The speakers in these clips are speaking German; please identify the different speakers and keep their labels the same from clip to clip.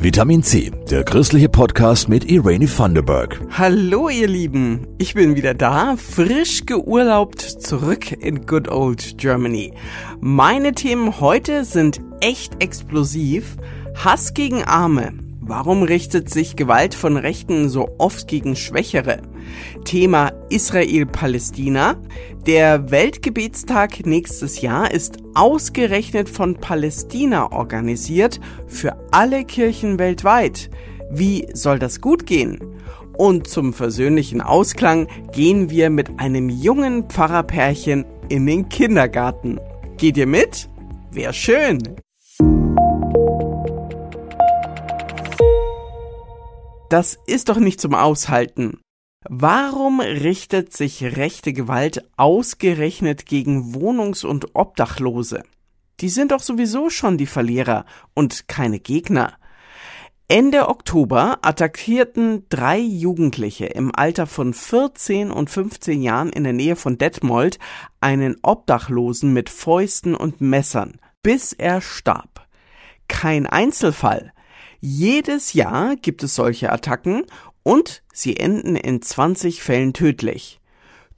Speaker 1: Vitamin C, der christliche Podcast mit Irene Thunderberg.
Speaker 2: Hallo ihr Lieben, ich bin wieder da, frisch geurlaubt zurück in good old Germany. Meine Themen heute sind echt explosiv. Hass gegen Arme, Warum richtet sich Gewalt von Rechten so oft gegen Schwächere? Thema Israel-Palästina. Der Weltgebetstag nächstes Jahr ist ausgerechnet von Palästina organisiert für alle Kirchen weltweit. Wie soll das gut gehen? Und zum versöhnlichen Ausklang gehen wir mit einem jungen Pfarrerpärchen in den Kindergarten. Geht ihr mit? Wär schön! Das ist doch nicht zum Aushalten. Warum richtet sich rechte Gewalt ausgerechnet gegen Wohnungs- und Obdachlose? Die sind doch sowieso schon die Verlierer und keine Gegner. Ende Oktober attackierten drei Jugendliche im Alter von 14 und 15 Jahren in der Nähe von Detmold einen Obdachlosen mit Fäusten und Messern, bis er starb. Kein Einzelfall, jedes Jahr gibt es solche Attacken und sie enden in 20 Fällen tödlich.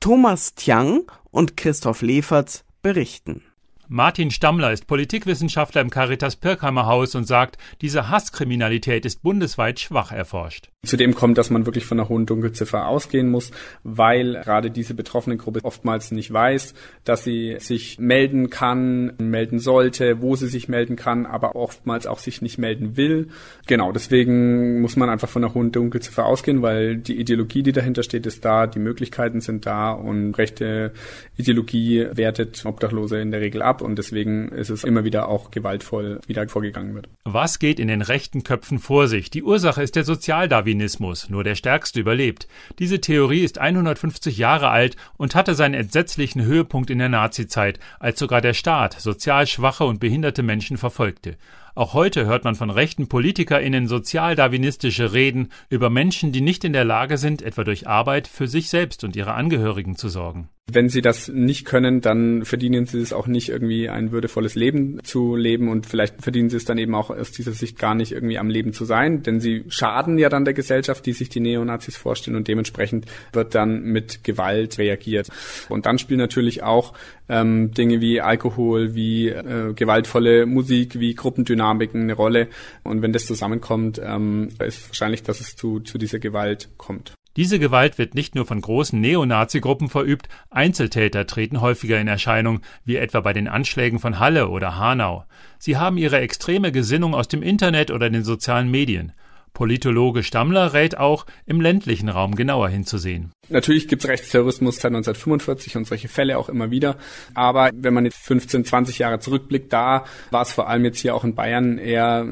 Speaker 2: Thomas Tiang und Christoph Leferts berichten.
Speaker 3: Martin Stammler ist Politikwissenschaftler im Caritas Pirkheimer Haus und sagt, diese Hasskriminalität ist bundesweit schwach erforscht.
Speaker 4: Zudem kommt, dass man wirklich von einer hohen Dunkelziffer ausgehen muss, weil gerade diese betroffene Gruppe oftmals nicht weiß, dass sie sich melden kann, melden sollte, wo sie sich melden kann, aber oftmals auch sich nicht melden will. Genau, deswegen muss man einfach von einer hohen Dunkelziffer ausgehen, weil die Ideologie, die dahinter steht, ist da, die Möglichkeiten sind da und rechte Ideologie wertet Obdachlose in der Regel ab und deswegen ist es immer wieder auch gewaltvoll wieder vorgegangen wird.
Speaker 3: Was geht in den rechten Köpfen vor sich? Die Ursache ist der Sozialdarwinismus, nur der Stärkste überlebt. Diese Theorie ist 150 Jahre alt und hatte seinen entsetzlichen Höhepunkt in der Nazizeit, als sogar der Staat sozial schwache und behinderte Menschen verfolgte. Auch heute hört man von rechten PolitikerInnen sozialdarwinistische Reden über Menschen, die nicht in der Lage sind, etwa durch Arbeit für sich selbst und ihre Angehörigen zu sorgen.
Speaker 4: Wenn sie das nicht können, dann verdienen sie es auch nicht irgendwie ein würdevolles Leben zu leben und vielleicht verdienen sie es dann eben auch aus dieser Sicht gar nicht irgendwie am Leben zu sein, denn sie schaden ja dann der Gesellschaft, die sich die Neonazis vorstellen und dementsprechend wird dann mit Gewalt reagiert. Und dann spielen natürlich auch ähm, Dinge wie Alkohol, wie äh, gewaltvolle Musik, wie Gruppendynamiken eine Rolle und wenn das zusammenkommt, ähm, ist wahrscheinlich, dass es zu, zu dieser Gewalt kommt.
Speaker 3: Diese Gewalt wird nicht nur von großen Neonazi-Gruppen verübt, Einzeltäter treten häufiger in Erscheinung, wie etwa bei den Anschlägen von Halle oder Hanau. Sie haben ihre extreme Gesinnung aus dem Internet oder den sozialen Medien. Politologe Stammler rät auch, im ländlichen Raum genauer hinzusehen.
Speaker 4: Natürlich gibt es Rechtsterrorismus seit 1945 und solche Fälle auch immer wieder. Aber wenn man jetzt 15, 20 Jahre zurückblickt, da war es vor allem jetzt hier auch in Bayern eher,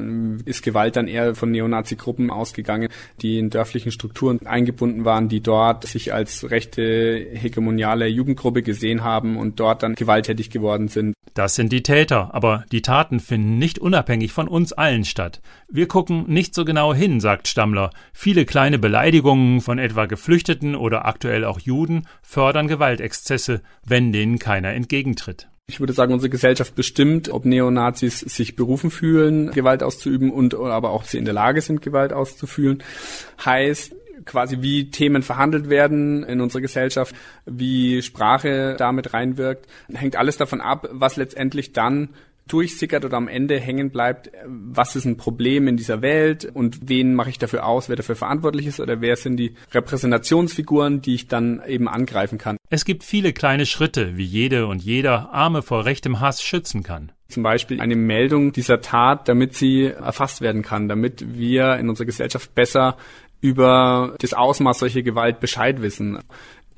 Speaker 4: ist Gewalt dann eher von Neonazi-Gruppen ausgegangen, die in dörflichen Strukturen eingebunden waren, die dort sich als rechte hegemoniale Jugendgruppe gesehen haben und dort dann gewalttätig geworden sind.
Speaker 3: Das sind die Täter, aber die Taten finden nicht unabhängig von uns allen statt. Wir gucken nicht so genau hin, sagt Stammler. Viele kleine Beleidigungen von etwa Geflüchteten oder aktuell auch Juden, fördern Gewaltexzesse, wenn denen keiner entgegentritt.
Speaker 4: Ich würde sagen, unsere Gesellschaft bestimmt, ob Neonazis sich berufen fühlen, Gewalt auszuüben und aber auch sie in der Lage sind, Gewalt auszuführen. Heißt, quasi wie Themen verhandelt werden in unserer Gesellschaft, wie Sprache damit reinwirkt, hängt alles davon ab, was letztendlich dann durchsickert oder am Ende hängen bleibt, was ist ein Problem in dieser Welt und wen mache ich dafür aus, wer dafür verantwortlich ist oder wer sind die Repräsentationsfiguren, die ich dann eben angreifen kann.
Speaker 3: Es gibt viele kleine Schritte, wie jede und jeder Arme vor rechtem Hass schützen kann.
Speaker 4: Zum Beispiel eine Meldung dieser Tat, damit sie erfasst werden kann, damit wir in unserer Gesellschaft besser über das Ausmaß solcher Gewalt Bescheid wissen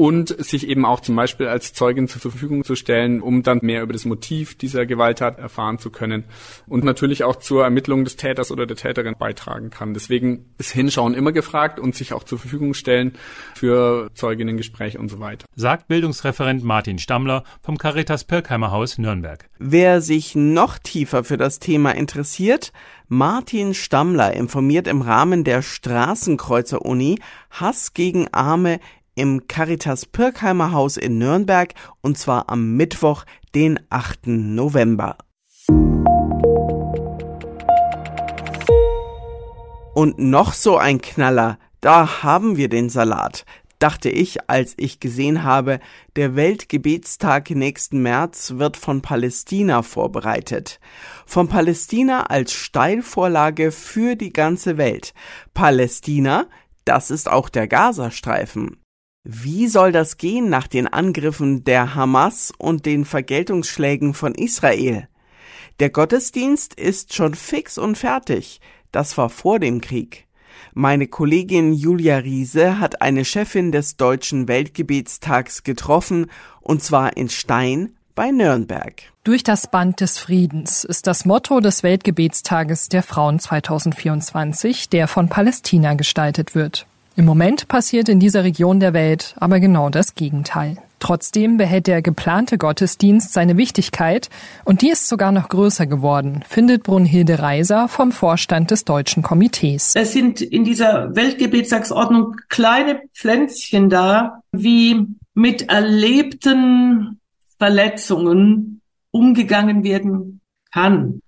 Speaker 4: und sich eben auch zum Beispiel als Zeugin zur Verfügung zu stellen, um dann mehr über das Motiv dieser Gewalttat erfahren zu können und natürlich auch zur Ermittlung des Täters oder der Täterin beitragen kann. Deswegen ist Hinschauen immer gefragt und sich auch zur Verfügung stellen für Zeuginnengespräche und so weiter.
Speaker 3: Sagt Bildungsreferent Martin Stammler vom Caritas Pirkheimer Haus Nürnberg.
Speaker 2: Wer sich noch tiefer für das Thema interessiert, Martin Stammler informiert im Rahmen der Straßenkreuzer Uni Hass gegen Arme im Caritas Pirkheimer Haus in Nürnberg und zwar am Mittwoch, den 8. November. Und noch so ein Knaller, da haben wir den Salat, dachte ich, als ich gesehen habe, der Weltgebetstag nächsten März wird von Palästina vorbereitet. Von Palästina als Steilvorlage für die ganze Welt. Palästina, das ist auch der Gazastreifen. Wie soll das gehen nach den Angriffen der Hamas und den Vergeltungsschlägen von Israel? Der Gottesdienst ist schon fix und fertig. Das war vor dem Krieg. Meine Kollegin Julia Riese hat eine Chefin des Deutschen Weltgebetstags getroffen, und zwar in Stein bei Nürnberg.
Speaker 5: Durch das Band des Friedens ist das Motto des Weltgebetstages der Frauen 2024, der von Palästina gestaltet wird. Im Moment passiert in dieser Region der Welt aber genau das Gegenteil. Trotzdem behält der geplante Gottesdienst seine Wichtigkeit und die ist sogar noch größer geworden, findet Brunhilde Reiser vom Vorstand des Deutschen Komitees.
Speaker 6: Es sind in dieser Weltgebetstagsordnung kleine Pflänzchen da, wie mit erlebten Verletzungen umgegangen werden kann.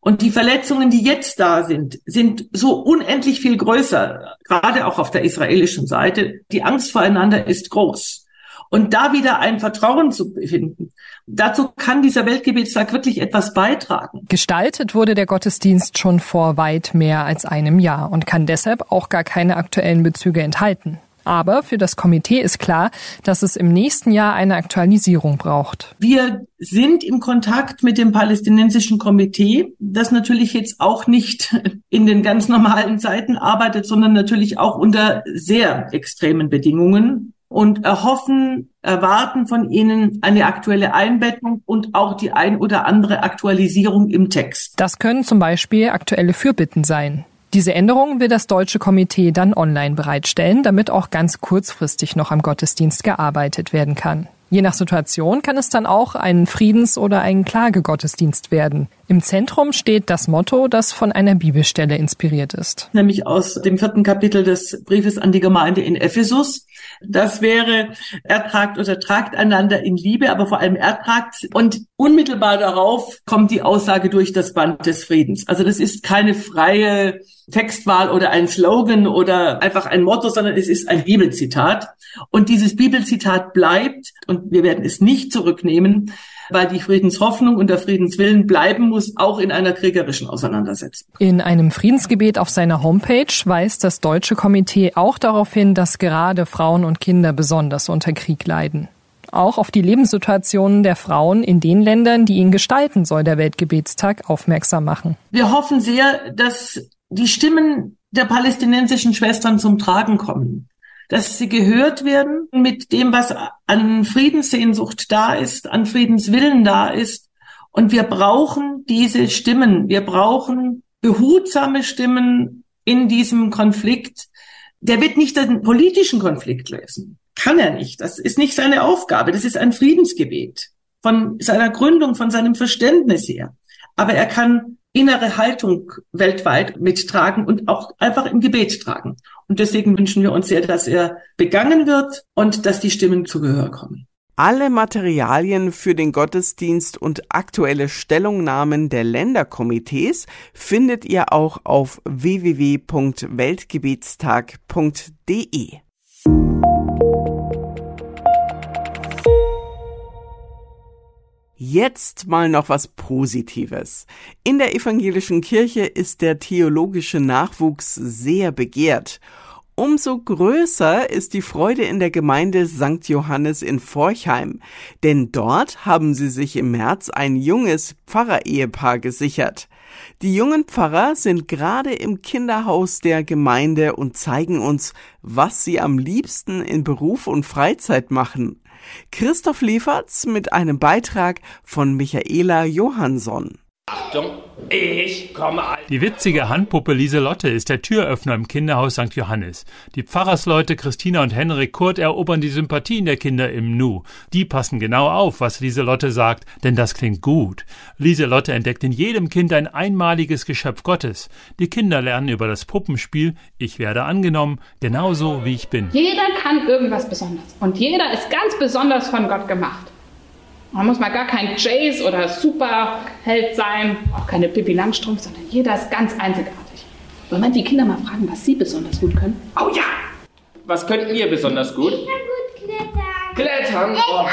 Speaker 6: Und die Verletzungen, die jetzt da sind, sind so unendlich viel größer, gerade auch auf der israelischen Seite. Die Angst voreinander ist groß. Und da wieder ein Vertrauen zu finden, dazu kann dieser Weltgebetstag wirklich etwas beitragen.
Speaker 5: Gestaltet wurde der Gottesdienst schon vor weit mehr als einem Jahr und kann deshalb auch gar keine aktuellen Bezüge enthalten. Aber für das Komitee ist klar, dass es im nächsten Jahr eine Aktualisierung braucht.
Speaker 6: Wir sind im Kontakt mit dem palästinensischen Komitee, das natürlich jetzt auch nicht in den ganz normalen Zeiten arbeitet, sondern natürlich auch unter sehr extremen Bedingungen und erhoffen, erwarten von Ihnen eine aktuelle Einbettung und auch die ein oder andere Aktualisierung im Text.
Speaker 5: Das können zum Beispiel aktuelle Fürbitten sein. Diese Änderungen will das Deutsche Komitee dann online bereitstellen, damit auch ganz kurzfristig noch am Gottesdienst gearbeitet werden kann. Je nach Situation kann es dann auch ein Friedens- oder ein Klagegottesdienst werden. Im Zentrum steht das Motto, das von einer Bibelstelle inspiriert ist.
Speaker 6: Nämlich aus dem vierten Kapitel des Briefes an die Gemeinde in Ephesus. Das wäre, ertragt oder tragt einander in Liebe, aber vor allem ertragt. Und unmittelbar darauf kommt die Aussage durch das Band des Friedens. Also das ist keine freie Textwahl oder ein Slogan oder einfach ein Motto, sondern es ist ein Bibelzitat. Und dieses Bibelzitat bleibt und wir werden es nicht zurücknehmen, weil die Friedenshoffnung und der Friedenswillen bleiben muss, auch in einer kriegerischen Auseinandersetzung.
Speaker 5: In einem Friedensgebet auf seiner Homepage weist das Deutsche Komitee auch darauf hin, dass gerade Frauen und Kinder besonders unter Krieg leiden. Auch auf die Lebenssituationen der Frauen in den Ländern, die ihn gestalten soll der Weltgebetstag aufmerksam machen.
Speaker 6: Wir hoffen sehr, dass die Stimmen der palästinensischen Schwestern zum Tragen kommen, dass sie gehört werden mit dem, was an Friedenssehnsucht da ist, an Friedenswillen da ist. Und wir brauchen diese Stimmen. Wir brauchen behutsame Stimmen in diesem Konflikt. Der wird nicht den politischen Konflikt lösen. Kann er nicht. Das ist nicht seine Aufgabe. Das ist ein Friedensgebet von seiner Gründung, von seinem Verständnis her. Aber er kann innere Haltung weltweit mittragen und auch einfach im Gebet tragen. Und deswegen wünschen wir uns sehr, dass er begangen wird und dass die Stimmen zu Gehör kommen.
Speaker 2: Alle Materialien für den Gottesdienst und aktuelle Stellungnahmen der Länderkomitees findet ihr auch auf www.weltgebetstag.de. Jetzt mal noch was Positives. In der evangelischen Kirche ist der theologische Nachwuchs sehr begehrt. Umso größer ist die Freude in der Gemeinde St. Johannes in Forchheim, denn dort haben sie sich im März ein junges Pfarrerehepaar gesichert. Die jungen Pfarrer sind gerade im Kinderhaus der Gemeinde und zeigen uns, was sie am liebsten in Beruf und Freizeit machen. Christoph Liefert's mit einem Beitrag von Michaela Johansson.
Speaker 3: Achtung, ich komme. Die witzige Handpuppe Lieselotte ist der Türöffner im Kinderhaus St. Johannes. Die Pfarrersleute Christina und Henrik Kurt erobern die Sympathien der Kinder im Nu. Die passen genau auf, was Lieselotte sagt, denn das klingt gut. Lieselotte entdeckt in jedem Kind ein einmaliges Geschöpf Gottes. Die Kinder lernen über das Puppenspiel Ich werde angenommen, genauso wie ich bin.
Speaker 7: Jeder kann irgendwas Besonderes und jeder ist ganz besonders von Gott gemacht. Man muss mal gar kein Jace oder Superheld sein, auch keine Pippi Langstrumpf, sondern jeder ist ganz einzigartig. Wollen wir die Kinder mal fragen, was sie besonders gut können?
Speaker 8: Oh ja! Was könnt ihr besonders gut?
Speaker 9: Ich kann gut klettern.
Speaker 8: Klettern!
Speaker 9: Ich auch. Und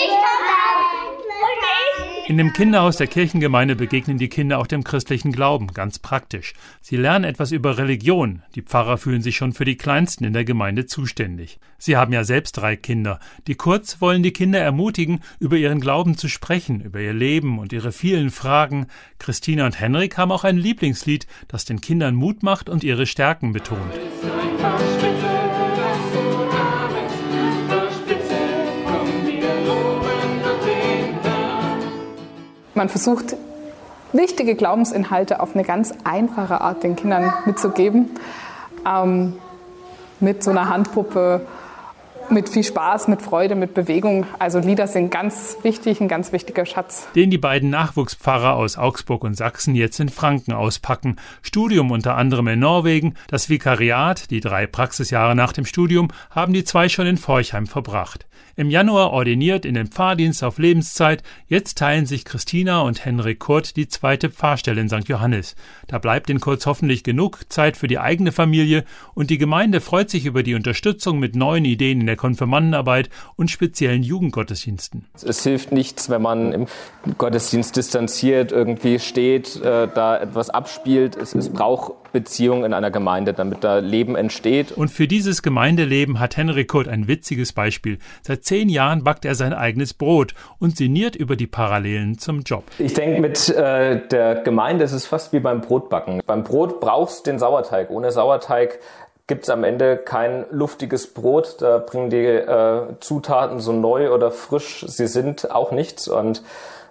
Speaker 9: ich kann auch. Und ich.
Speaker 3: In dem Kinderhaus der Kirchengemeinde begegnen die Kinder auch dem christlichen Glauben, ganz praktisch. Sie lernen etwas über Religion. Die Pfarrer fühlen sich schon für die Kleinsten in der Gemeinde zuständig. Sie haben ja selbst drei Kinder. Die Kurz wollen die Kinder ermutigen, über ihren Glauben zu sprechen, über ihr Leben und ihre vielen Fragen. Christina und Henrik haben auch ein Lieblingslied, das den Kindern Mut macht und ihre Stärken betont.
Speaker 10: Man versucht, wichtige Glaubensinhalte auf eine ganz einfache Art den Kindern mitzugeben. Ähm, mit so einer Handpuppe, mit viel Spaß, mit Freude, mit Bewegung. Also Lieder sind ganz wichtig, ein ganz wichtiger Schatz.
Speaker 3: Den die beiden Nachwuchspfarrer aus Augsburg und Sachsen jetzt in Franken auspacken. Studium unter anderem in Norwegen, das Vikariat, die drei Praxisjahre nach dem Studium, haben die zwei schon in Forchheim verbracht. Im Januar ordiniert in den Pfarrdienst auf Lebenszeit. Jetzt teilen sich Christina und Henrik Kurt die zweite Pfarrstelle in St. Johannes. Da bleibt den Kurz hoffentlich genug Zeit für die eigene Familie und die Gemeinde freut sich über die Unterstützung mit neuen Ideen in der Konfirmandenarbeit und speziellen Jugendgottesdiensten.
Speaker 11: Es hilft nichts, wenn man im Gottesdienst distanziert irgendwie steht, äh, da etwas abspielt. Es, es braucht Beziehungen in einer Gemeinde, damit da Leben entsteht.
Speaker 3: Und für dieses Gemeindeleben hat Henrik Kurt ein witziges Beispiel. Seit zehn Jahren backt er sein eigenes Brot und sinniert über die Parallelen zum Job.
Speaker 11: Ich denke, mit äh, der Gemeinde ist es fast wie beim Brotbacken. Beim Brot brauchst du den Sauerteig. Ohne Sauerteig gibt es am Ende kein luftiges Brot. Da bringen die äh, Zutaten so neu oder frisch sie sind auch nichts. Und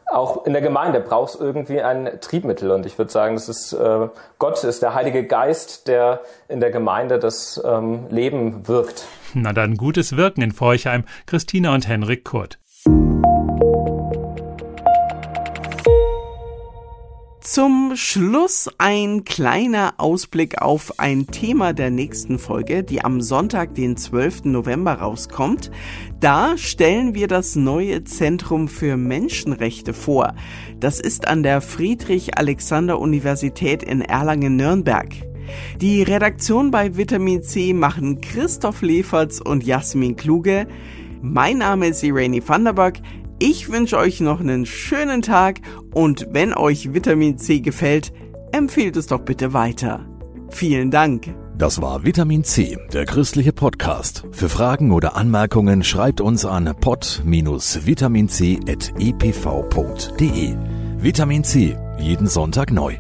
Speaker 11: auch in der Gemeinde brauchst du irgendwie ein Triebmittel. Und ich würde sagen, das ist äh, Gott, ist der Heilige Geist, der in der Gemeinde das ähm, Leben wirkt.
Speaker 3: Na dann gutes Wirken in Forchheim, Christina und Henrik Kurt.
Speaker 2: Zum Schluss ein kleiner Ausblick auf ein Thema der nächsten Folge, die am Sonntag, den 12. November rauskommt. Da stellen wir das neue Zentrum für Menschenrechte vor. Das ist an der Friedrich-Alexander-Universität in Erlangen-Nürnberg. Die Redaktion bei Vitamin C machen Christoph Leferz und Jasmin Kluge. Mein Name ist Irene Vanderberg. Ich wünsche euch noch einen schönen Tag und wenn euch Vitamin C gefällt, empfehlt es doch bitte weiter. Vielen Dank.
Speaker 1: Das war Vitamin C, der christliche Podcast. Für Fragen oder Anmerkungen schreibt uns an pod-vitaminc.epv.de. Vitamin C, jeden Sonntag neu.